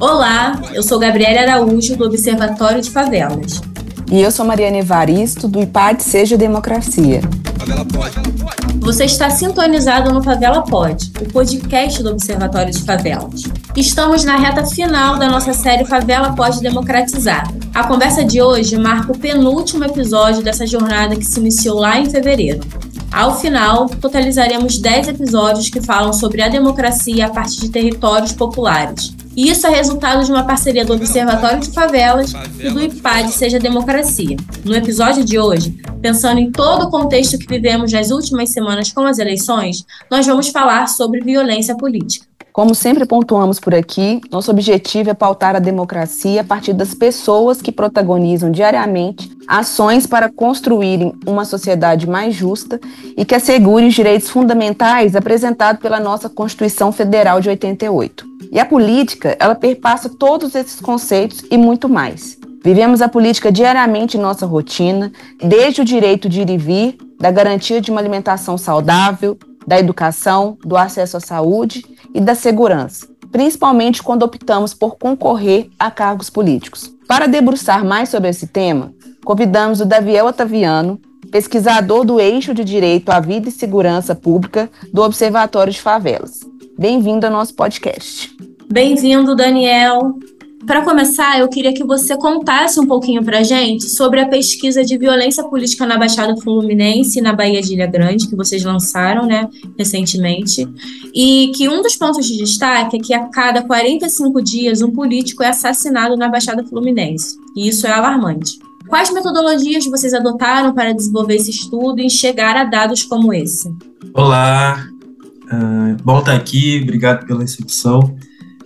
Olá, eu sou Gabriela Araújo, do Observatório de Favelas. E eu sou Mariana Evaristo, do IPAD Seja Democracia. Você está sintonizado no Favela Pod, o podcast do Observatório de Favelas. Estamos na reta final da nossa série Favela Pode Democratizar. A conversa de hoje marca o penúltimo episódio dessa jornada que se iniciou lá em fevereiro. Ao final, totalizaremos 10 episódios que falam sobre a democracia a partir de territórios populares. E isso é resultado de uma parceria do Observatório de Favelas e do IPAD Seja Democracia. No episódio de hoje, pensando em todo o contexto que vivemos nas últimas semanas com as eleições, nós vamos falar sobre violência política. Como sempre pontuamos por aqui, nosso objetivo é pautar a democracia a partir das pessoas que protagonizam diariamente ações para construírem uma sociedade mais justa e que assegure os direitos fundamentais apresentados pela nossa Constituição Federal de 88. E a política, ela perpassa todos esses conceitos e muito mais. Vivemos a política diariamente em nossa rotina, desde o direito de ir e vir, da garantia de uma alimentação saudável, da educação, do acesso à saúde e da segurança, principalmente quando optamos por concorrer a cargos políticos. Para debruçar mais sobre esse tema, convidamos o Daviel Otaviano, pesquisador do Eixo de Direito à Vida e Segurança Pública do Observatório de Favelas. Bem-vindo ao nosso podcast. Bem-vindo, Daniel. Para começar, eu queria que você contasse um pouquinho para a gente sobre a pesquisa de violência política na Baixada Fluminense e na Bahia de Ilha Grande, que vocês lançaram né, recentemente, e que um dos pontos de destaque é que a cada 45 dias um político é assassinado na Baixada Fluminense, e isso é alarmante. Quais metodologias vocês adotaram para desenvolver esse estudo e chegar a dados como esse? Olá, bom estar aqui, obrigado pela recepção.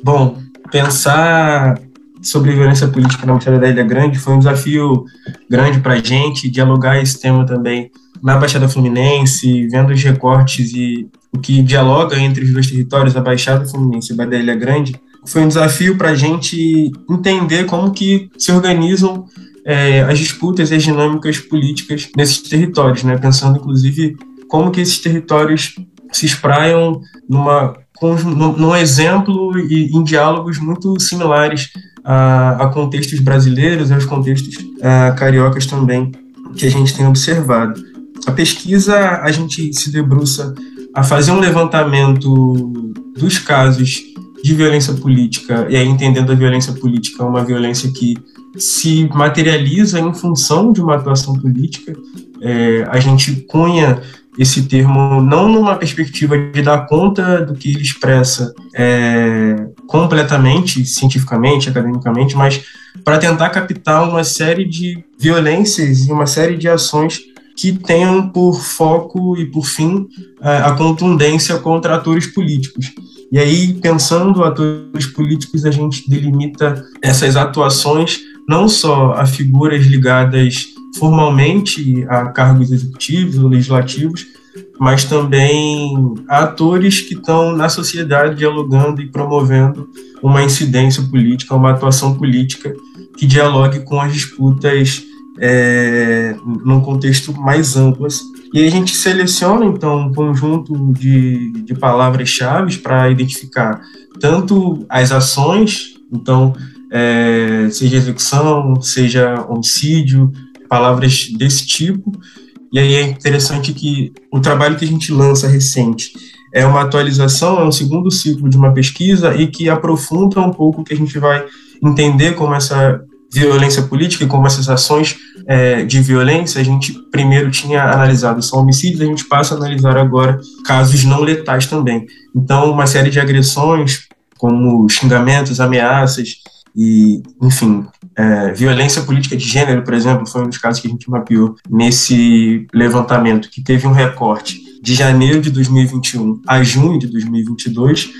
Bom, pensar sobre violência política na Baixada da Ilha Grande foi um desafio grande para a gente, dialogar esse tema também na Baixada Fluminense, vendo os recortes e o que dialoga entre os dois territórios, a Baixada Fluminense e a da Ilha Grande, foi um desafio para a gente entender como que se organizam é, as disputas e as dinâmicas políticas nesses territórios, né? pensando inclusive como que esses territórios se espraiam numa num exemplo e em diálogos muito similares a, a contextos brasileiros e aos contextos a, cariocas também que a gente tem observado. A pesquisa, a gente se debruça a fazer um levantamento dos casos de violência política, e aí entendendo a violência política uma violência que se materializa em função de uma atuação política. É, a gente cunha esse termo não numa perspectiva de dar conta do que ele expressa é, completamente, cientificamente, academicamente, mas para tentar captar uma série de violências e uma série de ações que tenham por foco e por fim a, a contundência contra atores políticos. E aí, pensando atores políticos, a gente delimita essas atuações não só a figuras ligadas formalmente a cargos executivos ou legislativos, mas também atores que estão na sociedade dialogando e promovendo uma incidência política, uma atuação política que dialogue com as disputas é, num contexto mais amplo. Assim. E a gente seleciona, então, um conjunto de, de palavras-chave para identificar tanto as ações, então, é, seja execução, seja homicídio, palavras desse tipo. E aí é interessante que o trabalho que a gente lança recente é uma atualização, é um segundo ciclo de uma pesquisa e que aprofunda um pouco o que a gente vai entender como essa violência política e como essas ações é, de violência, a gente primeiro tinha analisado só homicídios, a gente passa a analisar agora casos não letais também. Então, uma série de agressões, como xingamentos, ameaças, e, enfim, é, violência política de gênero, por exemplo, foi um dos casos que a gente mapeou nesse levantamento, que teve um recorte de janeiro de 2021 a junho de 2022.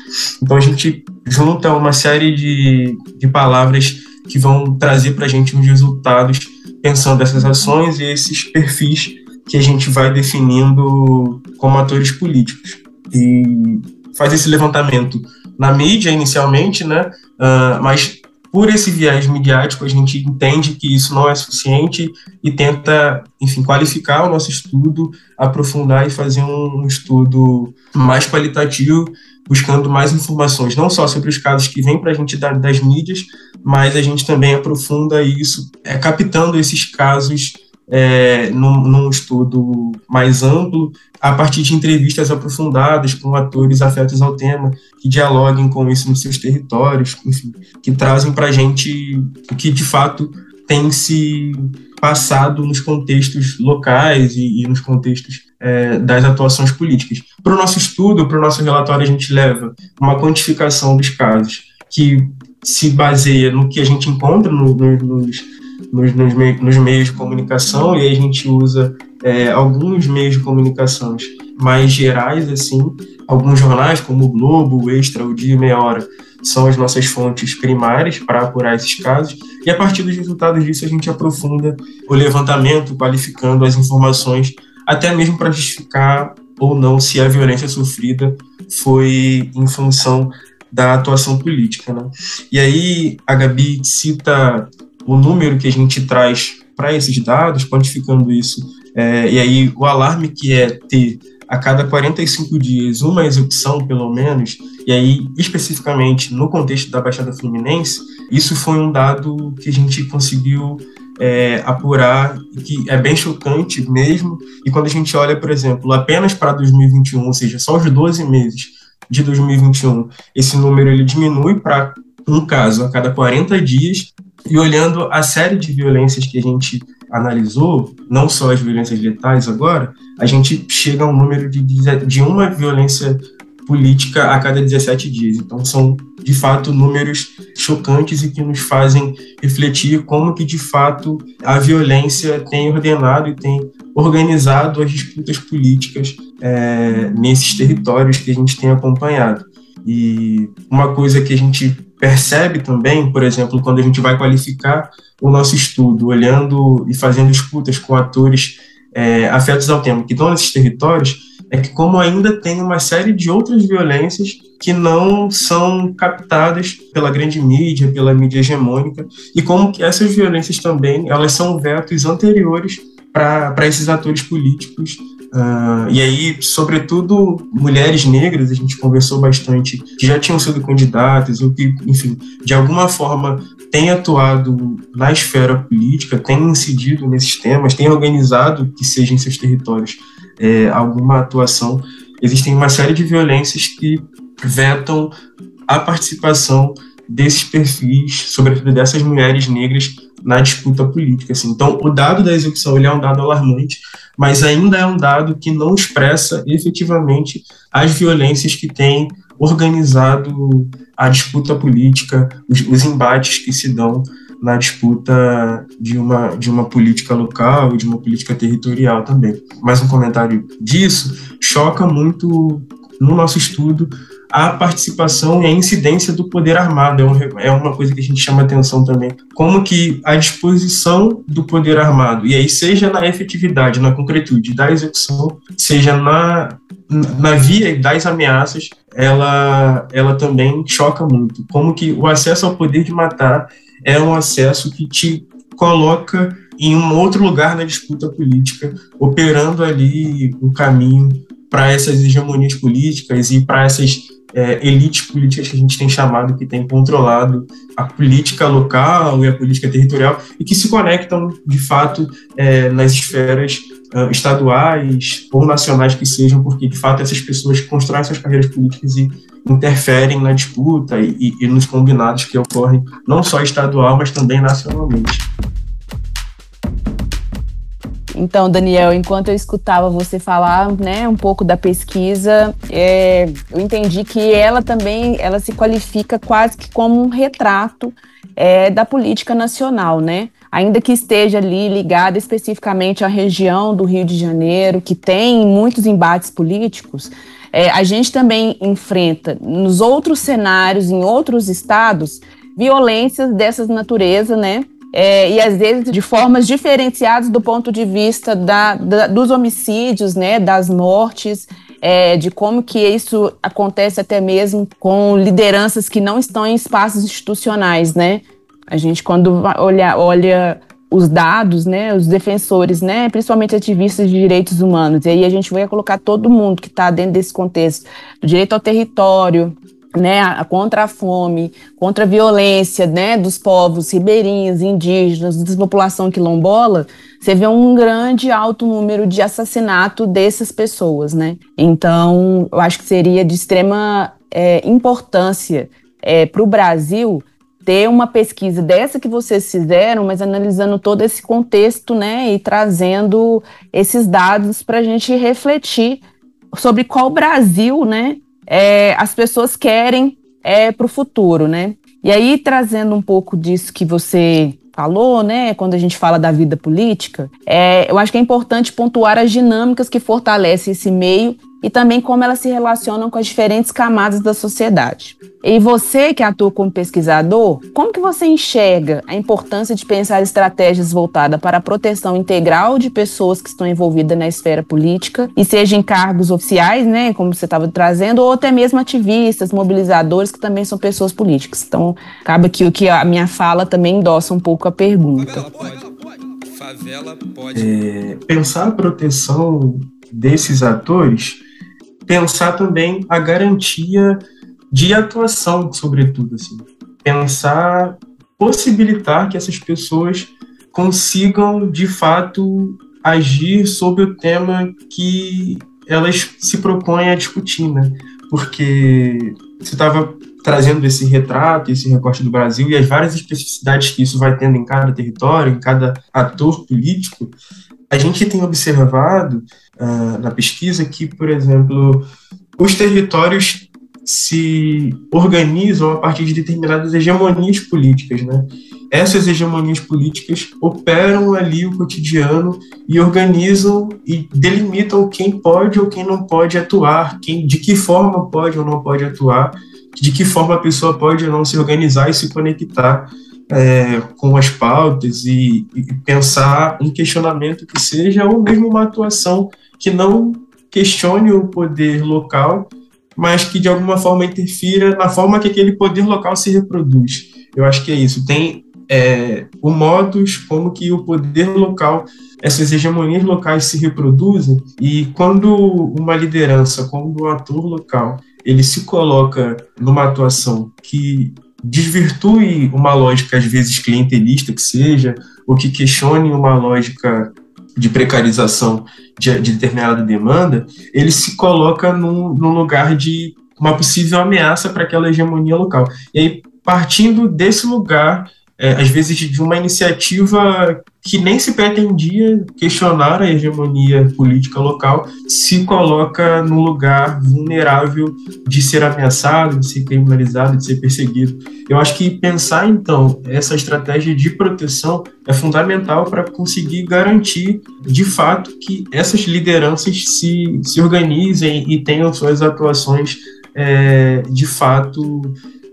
Então a gente junta uma série de, de palavras que vão trazer para a gente uns resultados pensando essas ações e esses perfis que a gente vai definindo como atores políticos. E faz esse levantamento na mídia inicialmente, né? Uh, mas por esse viés midiático, a gente entende que isso não é suficiente e tenta, enfim, qualificar o nosso estudo, aprofundar e fazer um estudo mais qualitativo, buscando mais informações, não só sobre os casos que vêm para a gente das mídias, mas a gente também aprofunda isso, é, captando esses casos é, num, num, estudo mais amplo, a partir de entrevistas aprofundadas com atores afetos ao tema, que dialoguem com isso nos seus territórios, enfim, que trazem para a gente o que de fato tem se passado nos contextos locais e, e nos contextos é, das atuações políticas. Para o nosso estudo, para o nosso relatório, a gente leva uma quantificação dos casos que se baseia no que a gente encontra no, no, nos nos, nos, meios, nos meios de comunicação, e a gente usa é, alguns meios de comunicação mais gerais, assim, alguns jornais, como o Globo, o Extra, o Dia e Meia Hora, são as nossas fontes primárias para apurar esses casos, e a partir dos resultados disso a gente aprofunda o levantamento, qualificando as informações, até mesmo para justificar ou não se a violência sofrida foi em função da atuação política. Né? E aí a Gabi cita o número que a gente traz para esses dados, quantificando isso, é, e aí o alarme que é ter a cada 45 dias uma execução, pelo menos, e aí especificamente no contexto da Baixada Fluminense, isso foi um dado que a gente conseguiu é, apurar que é bem chocante mesmo. E quando a gente olha, por exemplo, apenas para 2021, ou seja, só os 12 meses de 2021, esse número ele diminui para um caso a cada 40 dias, e olhando a série de violências que a gente analisou, não só as violências letais agora, a gente chega a um número de, de uma violência política a cada 17 dias. Então são de fato números chocantes e que nos fazem refletir como que de fato a violência tem ordenado e tem organizado as disputas políticas é, nesses territórios que a gente tem acompanhado. E uma coisa que a gente percebe também, por exemplo, quando a gente vai qualificar o nosso estudo, olhando e fazendo escutas com atores é, afetos ao tema que estão nesses territórios, é que como ainda tem uma série de outras violências que não são captadas pela grande mídia, pela mídia hegemônica, e como que essas violências também, elas são vetos anteriores para esses atores políticos Uh, e aí, sobretudo, mulheres negras, a gente conversou bastante, que já tinham sido candidatas, ou que, enfim, de alguma forma têm atuado na esfera política, têm incidido nesses temas, têm organizado, que seja em seus territórios, é, alguma atuação. Existem uma série de violências que vetam a participação desses perfis, sobretudo dessas mulheres negras, na disputa política. Assim. Então, o dado da execução ele é um dado alarmante, mas ainda é um dado que não expressa efetivamente as violências que têm organizado a disputa política, os, os embates que se dão na disputa de uma, de uma política local e de uma política territorial também. Mais um comentário disso choca muito no nosso estudo a participação e a incidência do poder armado. É, um, é uma coisa que a gente chama atenção também. Como que a disposição do poder armado, e aí seja na efetividade, na concretude da execução, seja na, na via das ameaças, ela, ela também choca muito. Como que o acesso ao poder de matar é um acesso que te coloca em um outro lugar na disputa política, operando ali o caminho para essas hegemonias políticas e para essas é, elites políticas que a gente tem chamado, que tem controlado a política local e a política territorial e que se conectam, de fato, é, nas esferas uh, estaduais ou nacionais que sejam, porque, de fato, essas pessoas constroem suas carreiras políticas e interferem na disputa e, e, e nos combinados que ocorrem, não só estadual, mas também nacionalmente. Então, Daniel, enquanto eu escutava você falar, né, um pouco da pesquisa, é, eu entendi que ela também, ela se qualifica quase que como um retrato é, da política nacional, né? Ainda que esteja ali ligada especificamente à região do Rio de Janeiro, que tem muitos embates políticos, é, a gente também enfrenta nos outros cenários, em outros estados, violências dessas natureza, né? É, e às vezes de formas diferenciadas do ponto de vista da, da, dos homicídios, né, das mortes, é, de como que isso acontece até mesmo com lideranças que não estão em espaços institucionais, né? A gente, quando olha, olha os dados, né, os defensores, né, principalmente ativistas de direitos humanos, e aí a gente vai colocar todo mundo que está dentro desse contexto do direito ao território, né, contra a fome, contra a violência, né, dos povos ribeirinhos, indígenas, da população quilombola, você vê um grande alto número de assassinato dessas pessoas, né? Então, eu acho que seria de extrema é, importância é, para o Brasil ter uma pesquisa dessa que vocês fizeram, mas analisando todo esse contexto, né, e trazendo esses dados para a gente refletir sobre qual Brasil, né, é, as pessoas querem é, para o futuro, né? E aí, trazendo um pouco disso que você falou, né, quando a gente fala da vida política, é, eu acho que é importante pontuar as dinâmicas que fortalecem esse meio e também como elas se relacionam com as diferentes camadas da sociedade. E você que atua como pesquisador, como que você enxerga a importância de pensar estratégias voltadas para a proteção integral de pessoas que estão envolvidas na esfera política, e seja em cargos oficiais, né, como você estava trazendo, ou até mesmo ativistas, mobilizadores, que também são pessoas políticas. Então, acaba aqui o que a minha fala também endossa um pouco a pergunta. Favela pode. É, pensar a proteção desses atores pensar também a garantia de atuação, sobretudo, assim. Pensar, possibilitar que essas pessoas consigam, de fato, agir sobre o tema que elas se propõem a discutir, né? Porque você estava trazendo esse retrato, esse recorte do Brasil e as várias especificidades que isso vai tendo em cada território, em cada ator político, a gente tem observado uh, na pesquisa que, por exemplo, os territórios se organizam a partir de determinadas hegemonias políticas, né? Essas hegemonias políticas operam ali o cotidiano e organizam e delimitam quem pode ou quem não pode atuar, quem, de que forma pode ou não pode atuar, de que forma a pessoa pode ou não se organizar e se conectar é, com as pautas e, e, pensar um questionamento que seja ou mesmo uma atuação que não questione o poder local, mas que de alguma forma interfira na forma que aquele poder local se reproduz. Eu acho que é isso. Tem é, o modus como que o poder local, essas hegemonias locais se reproduzem e quando uma liderança, quando um ator local, ele se coloca numa atuação que desvirtue uma lógica, às vezes, clientelista que seja, ou que questione uma lógica de precarização de, de determinada demanda, ele se coloca num, num lugar de uma possível ameaça para aquela hegemonia local. E aí, partindo desse lugar, é, às vezes de uma iniciativa que nem se pretendia questionar a hegemonia política local, se coloca num lugar vulnerável de ser ameaçado, de ser criminalizado, de ser perseguido. Eu acho que pensar, então, essa estratégia de proteção é fundamental para conseguir garantir, de fato, que essas lideranças se, se organizem e tenham suas atuações, é, de fato,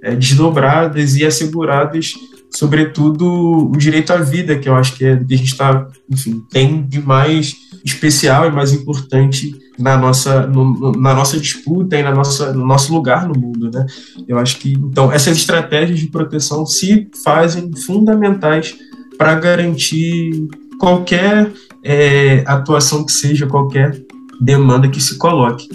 é, desdobradas e asseguradas sobretudo o direito à vida, que eu acho que é que a gente está, enfim, tem de mais especial e mais importante na nossa, no, na nossa disputa e na nossa, no nosso lugar no mundo, né? Eu acho que, então, essas estratégias de proteção se fazem fundamentais para garantir qualquer é, atuação que seja, qualquer demanda que se coloque.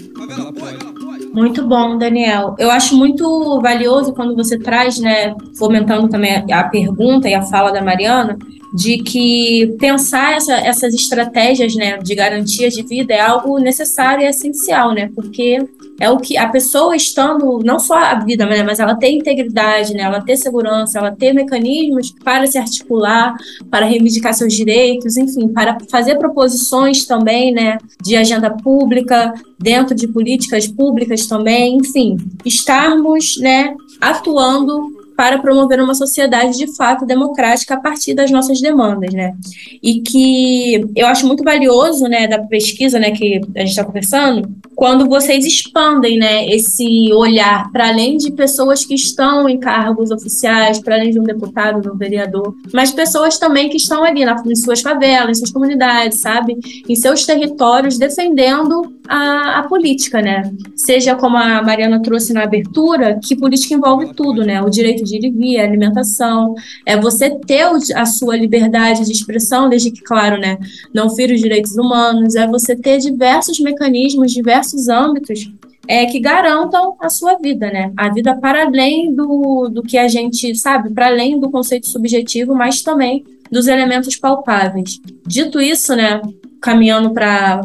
Muito bom, Daniel. Eu acho muito valioso quando você traz, né, fomentando também a pergunta e a fala da Mariana, de que pensar essa, essas estratégias, né, de garantia de vida é algo necessário e essencial, né, porque é o que a pessoa estando, não só a vida, né, mas ela ter integridade, né, ela ter segurança, ela ter mecanismos para se articular, para reivindicar seus direitos, enfim, para fazer proposições também, né, de agenda pública, dentro de políticas públicas também, enfim, estarmos, né, atuando para promover uma sociedade de fato democrática a partir das nossas demandas, né? E que eu acho muito valioso, né, da pesquisa, né, que a gente está conversando, quando vocês expandem, né, esse olhar para além de pessoas que estão em cargos oficiais, para além de um deputado, de um vereador, mas pessoas também que estão ali na, em suas favelas, em suas comunidades, sabe, em seus territórios, defendendo a, a política, né? Seja como a Mariana trouxe na abertura, que política envolve tudo, né? O direito de ir e vir, a alimentação, é você ter a sua liberdade de expressão, desde que, claro, né, não fira os direitos humanos, é você ter diversos mecanismos, diversos âmbitos é, que garantam a sua vida, né? A vida para além do, do que a gente sabe, para além do conceito subjetivo, mas também dos elementos palpáveis. Dito isso, né, caminhando para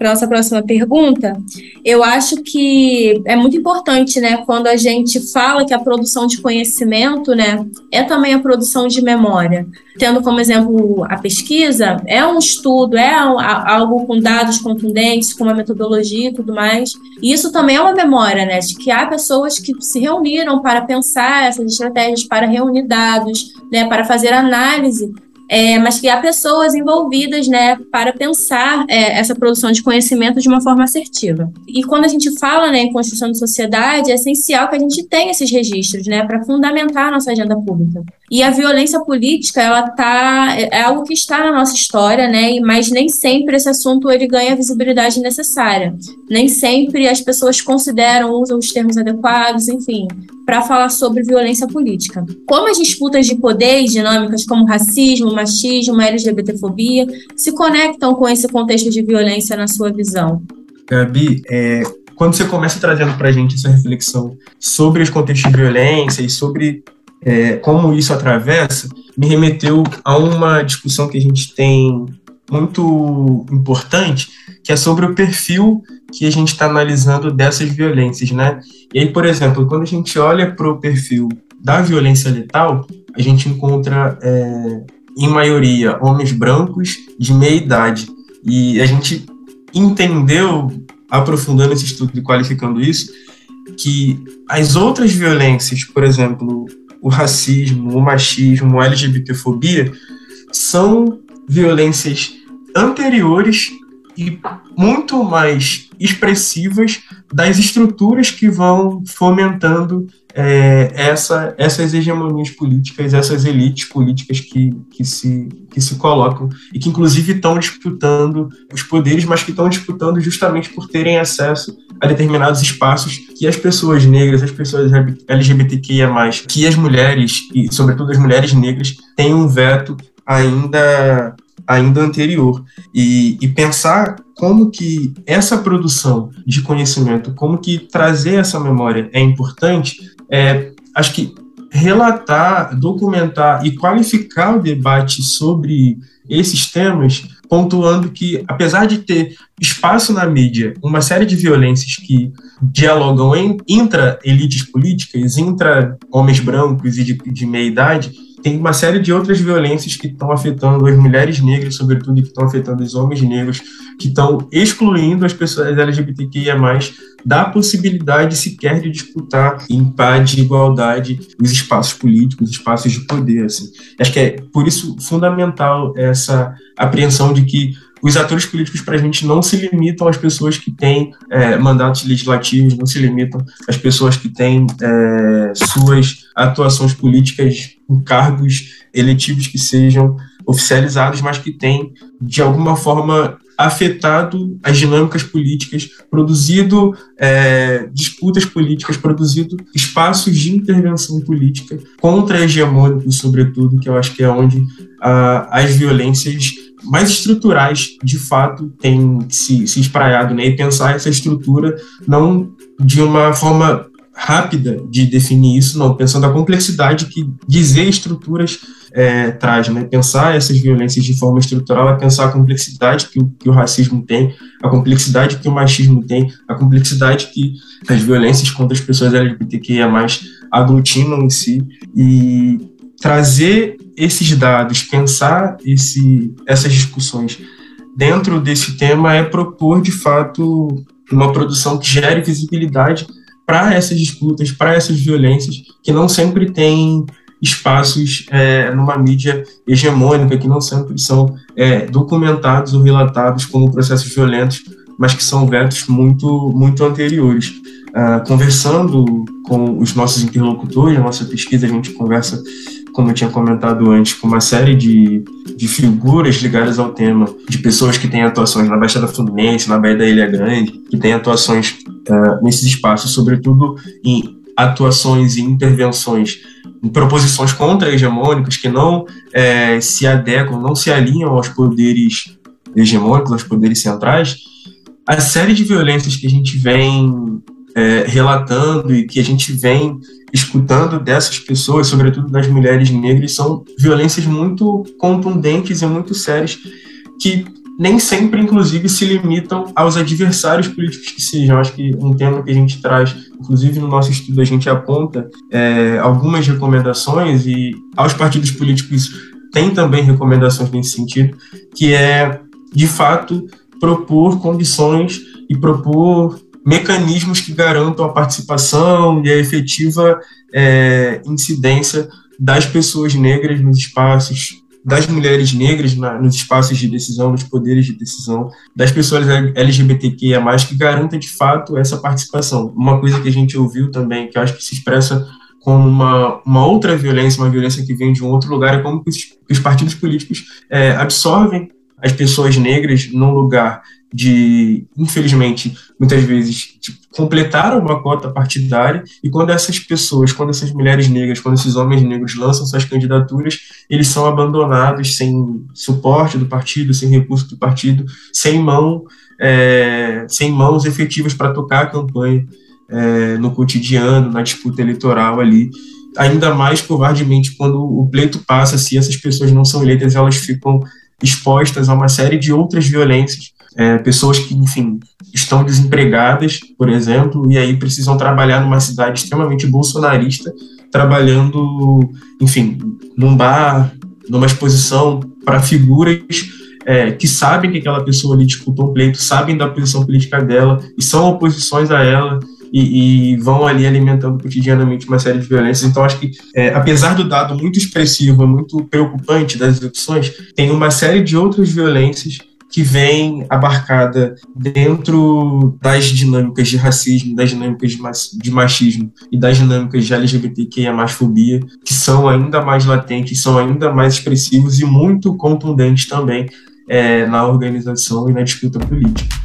para nossa próxima pergunta, eu acho que é muito importante, né, quando a gente fala que a produção de conhecimento, né, é também a produção de memória. Tendo como exemplo a pesquisa, é um estudo, é algo com dados contundentes, com uma metodologia e tudo mais. E isso também é uma memória, né, de que há pessoas que se reuniram para pensar essas estratégias, para reunir dados, né, para fazer análise é, mas há pessoas envolvidas né, para pensar é, essa produção de conhecimento de uma forma assertiva. E quando a gente fala né, em construção de sociedade, é essencial que a gente tenha esses registros né, para fundamentar a nossa agenda pública. E a violência política, ela tá, é algo que está na nossa história, né, mas nem sempre esse assunto ele ganha a visibilidade necessária. Nem sempre as pessoas consideram, usam os termos adequados, enfim para falar sobre violência política. Como as disputas de poder e dinâmicas como racismo, machismo, LGBTfobia se conectam com esse contexto de violência na sua visão? Gabi, é, quando você começa trazendo para a gente essa reflexão sobre os contextos de violência e sobre é, como isso atravessa, me remeteu a uma discussão que a gente tem muito importante, que é sobre o perfil que a gente está analisando dessas violências, né? E aí, por exemplo, quando a gente olha para o perfil da violência letal, a gente encontra, é, em maioria, homens brancos de meia idade. E a gente entendeu, aprofundando esse estudo e qualificando isso, que as outras violências, por exemplo, o racismo, o machismo, a LGBTfobia, são violências anteriores e muito mais expressivas das estruturas que vão fomentando é, essa, essas hegemonias políticas, essas elites políticas que, que, se, que se colocam e que, inclusive, estão disputando os poderes, mas que estão disputando justamente por terem acesso a determinados espaços que as pessoas negras, as pessoas LGBTQIA, que as mulheres, e sobretudo as mulheres negras, têm um veto ainda ainda anterior. E, e, pensar como que essa produção de conhecimento, como que trazer essa memória é importante, é, acho que relatar, documentar e qualificar o debate sobre esses temas, pontuando que, apesar de ter espaço na mídia uma série de violências que dialogam em, intra-elites políticas, intra-homens brancos e de, de meia idade, tem uma série de outras violências que estão afetando as mulheres negras, sobretudo, que estão afetando os homens negros, que estão excluindo as pessoas LGBTQIA+, da possibilidade sequer de disputar em paz de igualdade os espaços políticos, os espaços de poder. Assim. Acho que é por isso fundamental essa apreensão de que os atores políticos para a gente não se limitam às pessoas que têm é, mandatos legislativos, não se limitam às pessoas que têm é, suas atuações políticas em cargos eletivos que sejam oficializados, mas que têm, de alguma forma, afetado as dinâmicas políticas, produzido é, disputas políticas, produzido espaços de intervenção política contra hegemônicos, sobretudo, que eu acho que é onde as violências mais estruturais, de fato, têm se, se espraiado, né? E pensar essa estrutura não de uma forma rápida de definir isso, não, pensando a complexidade que dizer estruturas é, traz, né? Pensar essas violências de forma estrutural é pensar a complexidade que o, que o racismo tem, a complexidade que o machismo tem, a complexidade que as violências contra as pessoas LGBTQIA+, aglutinam em si, e trazer esses dados, pensar esse, essas discussões dentro desse tema é propor, de fato, uma produção que gere visibilidade para essas disputas, para essas violências, que não sempre tem espaços é, numa mídia hegemônica, que não sempre são é, documentados ou relatados como processos violentos mas que são vetos muito, muito anteriores. Uh, conversando com os nossos interlocutores, na nossa pesquisa, a gente conversa, como eu tinha comentado antes, com uma série de, de figuras ligadas ao tema, de pessoas que têm atuações na Baixada Fluminense, na Baía da Ilha Grande, que têm atuações uh, nesses espaços, sobretudo em atuações e intervenções em proposições contra-hegemônicas que não é, se adequam, não se alinham aos poderes hegemônicos, aos poderes centrais, a série de violências que a gente vem é, relatando e que a gente vem escutando dessas pessoas, sobretudo das mulheres negras, são violências muito contundentes e muito sérias que nem sempre, inclusive, se limitam aos adversários políticos que sejam. Acho que um tema que a gente traz, inclusive no nosso estudo, a gente aponta é, algumas recomendações e aos partidos políticos tem também recomendações nesse sentido, que é, de fato, propor condições e propor mecanismos que garantam a participação e a efetiva é, incidência das pessoas negras nos espaços, das mulheres negras na, nos espaços de decisão, nos poderes de decisão, das pessoas LGBTQIA+, que garanta de fato essa participação. Uma coisa que a gente ouviu também, que acho que se expressa como uma, uma outra violência, uma violência que vem de um outro lugar, é como que os, os partidos políticos é, absorvem as pessoas negras num lugar de, infelizmente, muitas vezes, tipo, completaram uma cota partidária, e quando essas pessoas, quando essas mulheres negras, quando esses homens negros lançam suas candidaturas, eles são abandonados sem suporte do partido, sem recurso do partido, sem mão, é, sem mãos efetivas para tocar a campanha é, no cotidiano, na disputa eleitoral ali, ainda mais covardemente quando o pleito passa, se essas pessoas não são eleitas, elas ficam expostas a uma série de outras violências é, pessoas que, enfim, estão desempregadas, por exemplo, e aí precisam trabalhar numa cidade extremamente bolsonarista, trabalhando, enfim, num bar, numa exposição para figuras é, que sabem que aquela pessoa ali disputou um pleito, sabem da posição política dela e são oposições a ela e, e vão ali alimentando cotidianamente uma série de violências. Então, acho que, é, apesar do dado muito expressivo, muito preocupante das execuções, tem uma série de outras violências que vem abarcada dentro das dinâmicas de racismo, das dinâmicas de machismo e das dinâmicas de LGBTQIA que são ainda mais latentes, são ainda mais expressivos e muito contundentes também é, na organização e na disputa política.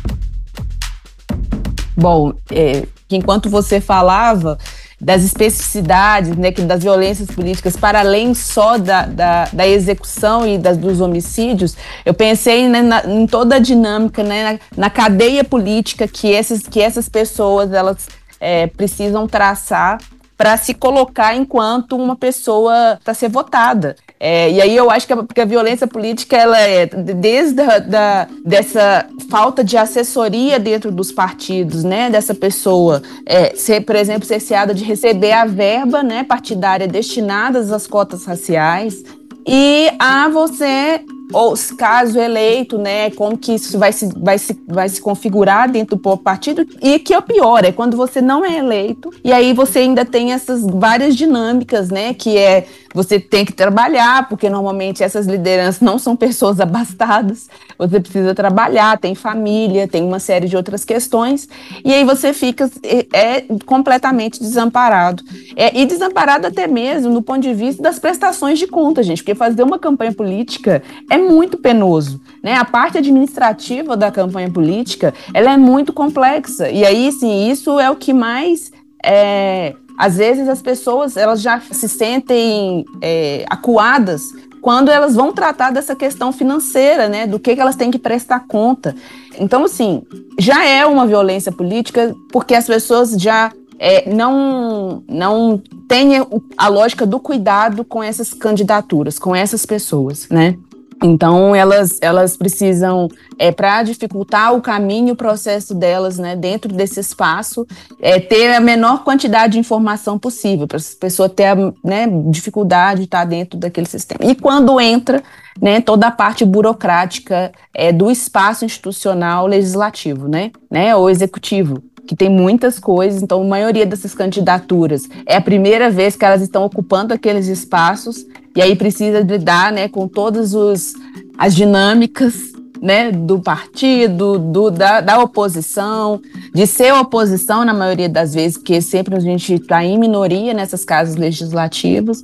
Bom, é, enquanto você falava, das especificidades, né, das violências políticas, para além só da, da, da execução e das, dos homicídios, eu pensei né, na, em toda a dinâmica, né, na, na, cadeia política que, esses, que essas pessoas elas é, precisam traçar para se colocar enquanto uma pessoa para ser votada. É, e aí eu acho que a, porque a violência política ela é desde a, da, dessa falta de assessoria dentro dos partidos, né, dessa pessoa é, ser, por exemplo, cerceada de receber a verba, né, partidária destinadas às cotas raciais e a você ou caso eleito, né, como que isso vai se, vai se, vai se configurar dentro do partido, e que é o pior, é quando você não é eleito, e aí você ainda tem essas várias dinâmicas, né, que é você tem que trabalhar, porque normalmente essas lideranças não são pessoas abastadas, você precisa trabalhar, tem família, tem uma série de outras questões, e aí você fica é, é completamente desamparado. É, e desamparado até mesmo no ponto de vista das prestações de conta, gente, porque fazer uma campanha política é muito penoso. Né? A parte administrativa da campanha política ela é muito complexa. E aí, sim, isso é o que mais é, às vezes as pessoas elas já se sentem é, acuadas quando elas vão tratar dessa questão financeira, né, do que, que elas têm que prestar conta. Então, assim, já é uma violência política porque as pessoas já é, não, não têm a lógica do cuidado com essas candidaturas, com essas pessoas, né? Então, elas, elas precisam, é, para dificultar o caminho, o processo delas né, dentro desse espaço, é, ter a menor quantidade de informação possível, para a pessoa ter a né, dificuldade de estar dentro daquele sistema. E quando entra, né, toda a parte burocrática é, do espaço institucional legislativo, né, né, ou executivo que tem muitas coisas, então a maioria dessas candidaturas é a primeira vez que elas estão ocupando aqueles espaços e aí precisa lidar né, com todas os, as dinâmicas né, do partido, do, da, da oposição, de ser oposição na maioria das vezes, porque sempre a gente está em minoria nessas casas legislativas.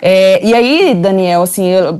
É, e aí, Daniel, assim, eu,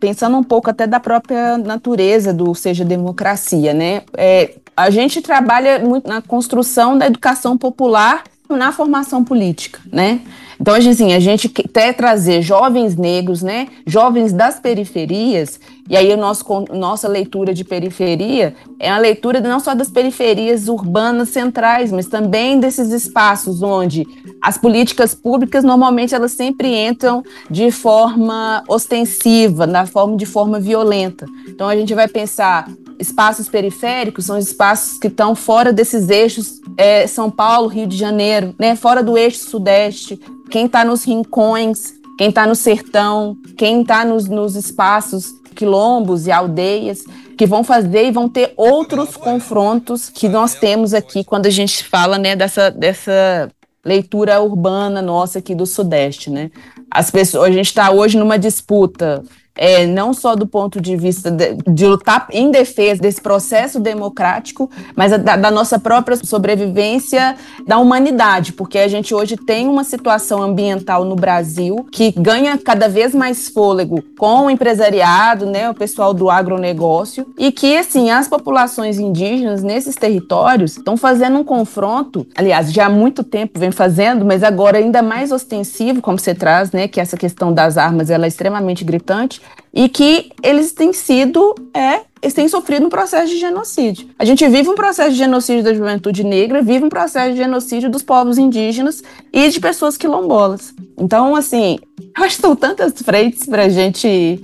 pensando um pouco até da própria natureza do Seja Democracia, né? É, a gente trabalha muito na construção da educação popular na formação política, né? Então, assim, a gente quer trazer jovens negros, né, jovens das periferias, e aí o nosso, nossa leitura de periferia é a leitura não só das periferias urbanas centrais, mas também desses espaços onde as políticas públicas normalmente elas sempre entram de forma ostensiva, na forma de forma violenta. Então a gente vai pensar espaços periféricos são espaços que estão fora desses eixos é, São Paulo, Rio de Janeiro, né, fora do eixo sudeste, quem está nos rincões, quem está no sertão, quem está nos, nos espaços quilombos e aldeias, que vão fazer e vão ter outros confrontos que nós temos aqui quando a gente fala né, dessa, dessa leitura urbana nossa aqui do Sudeste. Né? As pessoas, a gente está hoje numa disputa é, não só do ponto de vista de, de, lutar em defesa desse processo democrático, mas da, da, nossa própria sobrevivência da humanidade, porque a gente hoje tem uma situação ambiental no Brasil que ganha cada vez mais fôlego com o empresariado, né, o pessoal do agronegócio, e que, assim, as populações indígenas nesses territórios estão fazendo um confronto, aliás, já há muito tempo vem fazendo, mas agora ainda mais ostensivo, como você traz, né, que essa questão das armas ela é extremamente gritante, e que eles têm sido, é, eles têm sofrido um processo de genocídio. A gente vive um processo de genocídio da juventude negra, vive um processo de genocídio dos povos indígenas e de pessoas quilombolas. Então, assim, eu acho que são tantas frentes para a gente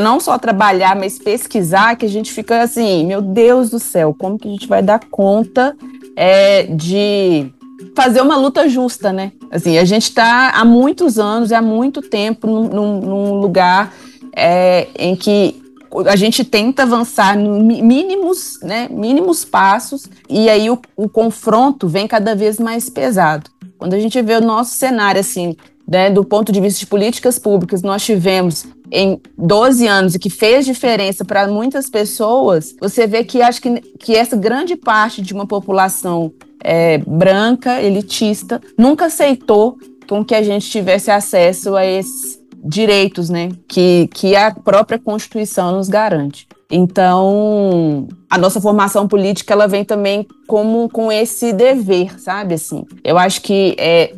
não só trabalhar, mas pesquisar, que a gente fica assim, meu Deus do céu, como que a gente vai dar conta é, de fazer uma luta justa, né? Assim, a gente está há muitos anos, há muito tempo num, num lugar é, em que a gente tenta avançar mínimos, né, mínimos passos, e aí o, o, confronto vem cada vez mais pesado. Quando a gente vê o nosso cenário, assim, né, do ponto de vista de políticas públicas, nós tivemos em 12 anos e que fez diferença para muitas pessoas, você vê que acho que, que essa grande parte de uma população é, branca, elitista, nunca aceitou com que a gente tivesse acesso a esses direitos, né, que, que a própria Constituição nos garante. Então, a nossa formação política ela vem também como com esse dever, sabe? Assim, eu acho que é,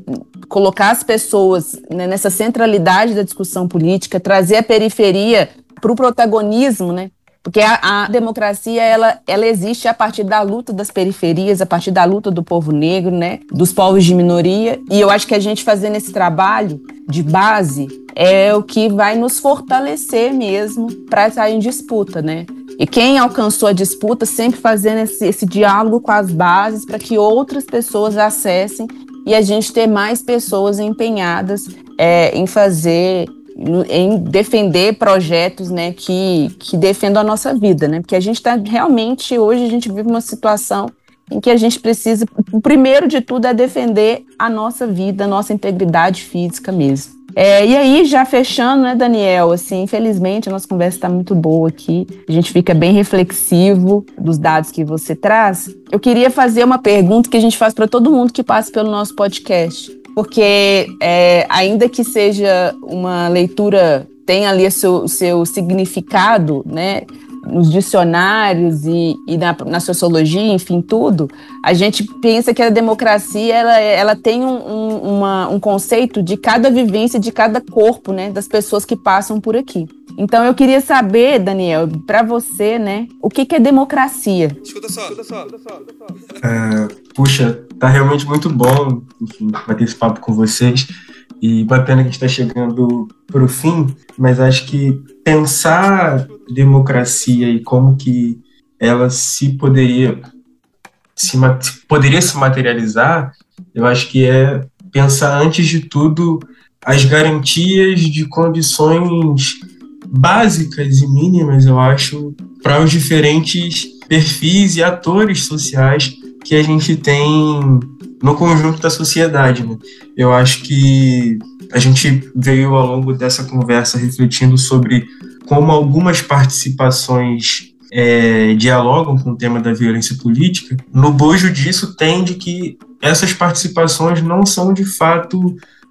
colocar as pessoas né, nessa centralidade da discussão política, trazer a periferia para o protagonismo, né? Porque a, a, democracia ela, ela existe a partir da luta das periferias, a partir da luta do povo negro, né, dos povos de minoria. E eu acho que a gente fazendo esse trabalho de base é o que vai nos fortalecer mesmo para estar em disputa, né? E quem alcançou a disputa sempre fazendo esse, esse diálogo com as bases para que outras pessoas acessem e a gente ter mais pessoas empenhadas é, em fazer em defender projetos né, que, que defendam a nossa vida, né? Porque a gente está realmente, hoje a gente vive uma situação em que a gente precisa, o primeiro de tudo é defender a nossa vida, a nossa integridade física mesmo. É, e aí, já fechando, né, Daniel, assim, infelizmente a nossa conversa está muito boa aqui, a gente fica bem reflexivo dos dados que você traz. Eu queria fazer uma pergunta que a gente faz para todo mundo que passa pelo nosso podcast, porque é, ainda que seja uma leitura, tem ali o seu, seu significado, né, nos dicionários e, e na, na, sociologia, enfim, tudo, a gente pensa que a democracia ela, ela tem um, um, uma, um conceito de cada vivência, de cada corpo, né, das pessoas que passam por aqui. Então eu queria saber, Daniel, para você, né, o que, que é democracia? Escuta só, escuta só. É, puxa, tá realmente muito bom, enfim, bater esse papo com vocês. E bacana que está chegando para o fim, mas acho que pensar democracia e como que ela se poderia se poderia se materializar, eu acho que é pensar antes de tudo as garantias de condições básicas e mínimas, eu acho, para os diferentes perfis e atores sociais que a gente tem no conjunto da sociedade. Né? Eu acho que a gente veio ao longo dessa conversa refletindo sobre como algumas participações é, dialogam com o tema da violência política, no bojo disso tende que essas participações não são de fato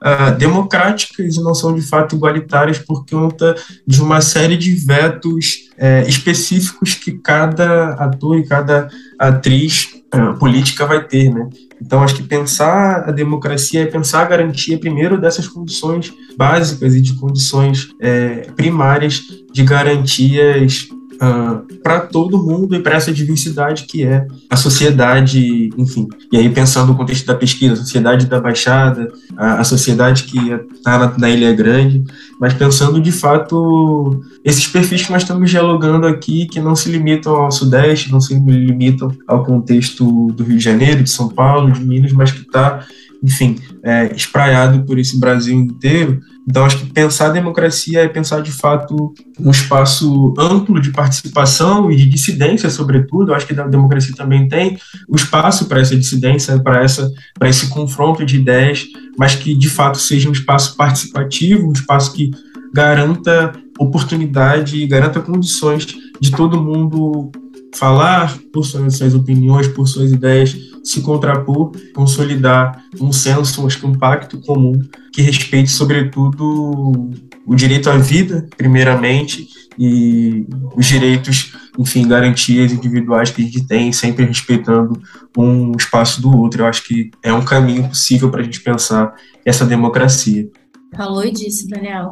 uh, democráticas e não são de fato igualitárias por conta de uma série de vetos uh, específicos que cada ator e cada atriz uh, política vai ter, né? Então, acho que pensar a democracia é pensar a garantia, primeiro, dessas condições básicas e de condições é, primárias de garantias uh, ah, para todo mundo e para essa diversidade que é a sociedade, enfim. E aí, pensando no contexto da pesquisa, a sociedade da Baixada, a, a sociedade que está na, na, Ilha Grande, mas pensando de fato esses perfis que nós estamos dialogando aqui, que não se limitam ao Sudeste, não se limitam ao contexto do Rio de Janeiro, de São Paulo, de Minas, mas que está enfim, é, espraiado por esse Brasil inteiro. Então, acho que pensar a democracia é pensar, de fato, um espaço amplo de participação e de dissidência, sobretudo. Acho que a democracia também tem o espaço para essa dissidência, para esse confronto de ideias, mas que, de fato, seja um espaço participativo, um espaço que garanta oportunidade, garanta condições de todo mundo falar por suas opiniões, por suas ideias, se contrapor, consolidar um senso, acho que um pacto comum que respeite, sobretudo, o direito à vida, primeiramente, e os direitos, enfim, garantias individuais que a gente tem, sempre respeitando um espaço do outro. Eu acho que é um caminho possível para a gente pensar essa democracia. Falou e disse, Daniel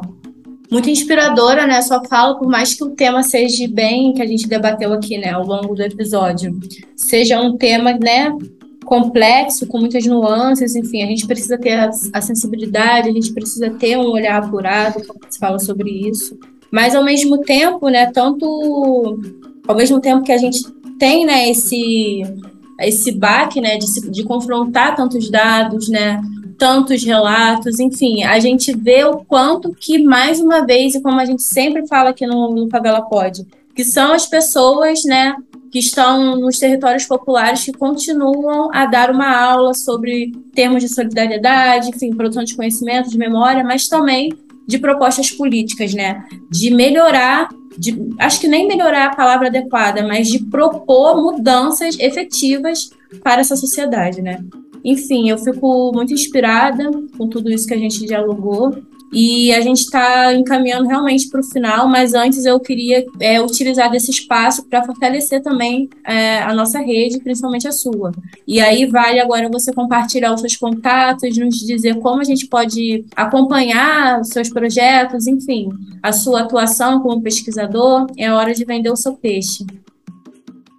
muito inspiradora, né? Só falo, por mais que o tema seja bem, que a gente debateu aqui, né, ao longo do episódio, seja um tema, né, complexo, com muitas nuances, enfim, a gente precisa ter a, a sensibilidade, a gente precisa ter um olhar apurado quando se fala sobre isso. Mas ao mesmo tempo, né, tanto ao mesmo tempo que a gente tem, né, esse esse baque, né, de, de confrontar tantos dados, né, tantos relatos, enfim, a gente vê o quanto que, mais uma vez, e como a gente sempre fala aqui no, no Favela Pode, que são as pessoas, né, que estão nos territórios populares que continuam a dar uma aula sobre termos de solidariedade, enfim, produção de conhecimento, de memória, mas também de propostas políticas, né, de melhorar de, acho que nem melhorar a palavra adequada, mas de propor mudanças efetivas para essa sociedade, né? Enfim, eu fico muito inspirada com tudo isso que a gente dialogou. E a gente está encaminhando realmente para o final, mas antes eu queria é, utilizar desse espaço para fortalecer também é, a nossa rede, principalmente a sua. E aí vale agora você compartilhar os seus contatos, nos dizer como a gente pode acompanhar os seus projetos, enfim, a sua atuação como pesquisador. É hora de vender o seu peixe.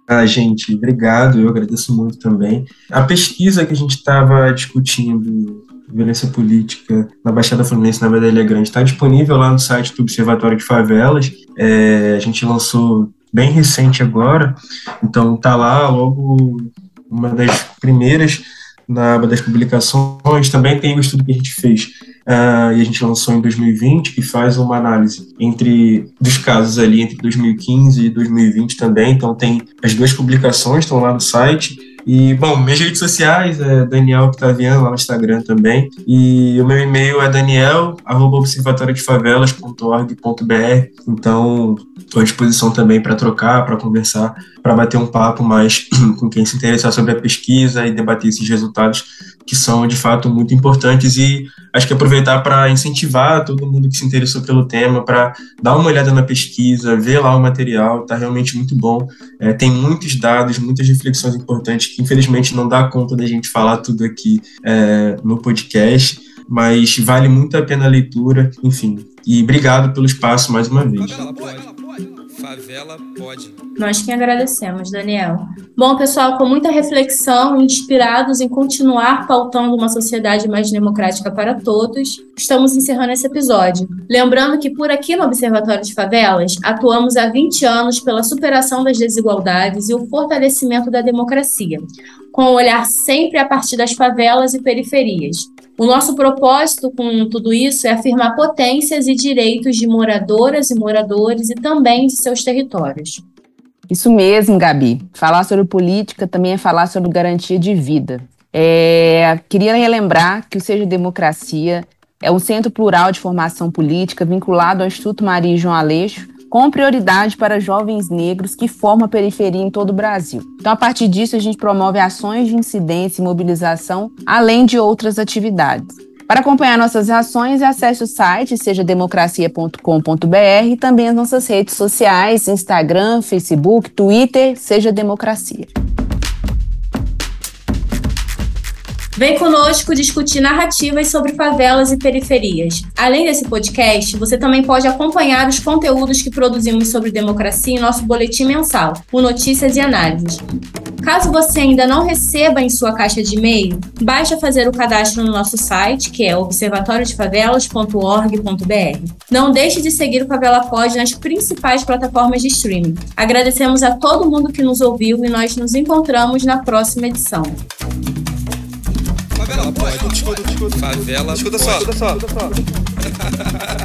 Ah, gente, obrigado, eu agradeço muito também. A pesquisa que a gente estava discutindo, violência política na Baixada Fluminense, na Medalha Grande, está disponível lá no site do Observatório de Favelas. É, a gente lançou bem recente agora, então tá lá logo uma das primeiras na aba das publicações. Também tem o estudo que a gente fez uh, e a gente lançou em 2020, que faz uma análise entre dos casos ali entre 2015 e 2020 também. Então tem as duas publicações, estão lá no site. E, bom, minhas redes sociais é Daniel Octaviano, lá no Instagram também. E o meu e-mail é daniel.observatoriodefavelas.org.br. Então, estou à disposição também para trocar, para conversar, para bater um papo mais com quem se interessar sobre a pesquisa e debater esses resultados que são de fato muito importantes e acho que aproveitar para incentivar todo mundo que se interessou pelo tema para dar uma olhada na pesquisa, ver lá o material, está realmente muito bom. É, tem muitos dados, muitas reflexões importantes que infelizmente não dá conta da gente falar tudo aqui é, no podcast, mas vale muito a pena a leitura, enfim. E obrigado pelo espaço mais uma vez. Favela pode. Nós que agradecemos, Daniel. Bom, pessoal, com muita reflexão, inspirados em continuar pautando uma sociedade mais democrática para todos, estamos encerrando esse episódio. Lembrando que por aqui no Observatório de Favelas, atuamos há 20 anos pela superação das desigualdades e o fortalecimento da democracia, com o olhar sempre a partir das favelas e periferias, o nosso propósito com tudo isso é afirmar potências e direitos de moradoras e moradores e também de seus territórios. Isso mesmo, Gabi. Falar sobre política também é falar sobre garantia de vida. É, queria relembrar que o Seja Democracia é um centro plural de formação política vinculado ao Instituto Maria João Aleixo, com prioridade para jovens negros que formam a periferia em todo o Brasil. Então, a partir disso, a gente promove ações de incidência e mobilização, além de outras atividades. Para acompanhar nossas ações, acesse o site sejademocracia.com.br e também as nossas redes sociais, Instagram, Facebook, Twitter, Seja Democracia. Vem conosco discutir narrativas sobre favelas e periferias. Além desse podcast, você também pode acompanhar os conteúdos que produzimos sobre democracia em nosso boletim mensal, o Notícias e Análises. Caso você ainda não receba em sua caixa de e-mail, basta fazer o cadastro no nosso site, que é observatoriodefavelas.org.br. Não deixe de seguir o Favela Pod nas principais plataformas de streaming. Agradecemos a todo mundo que nos ouviu e nós nos encontramos na próxima edição. Pode. Favela. Escuta só. Escuta só.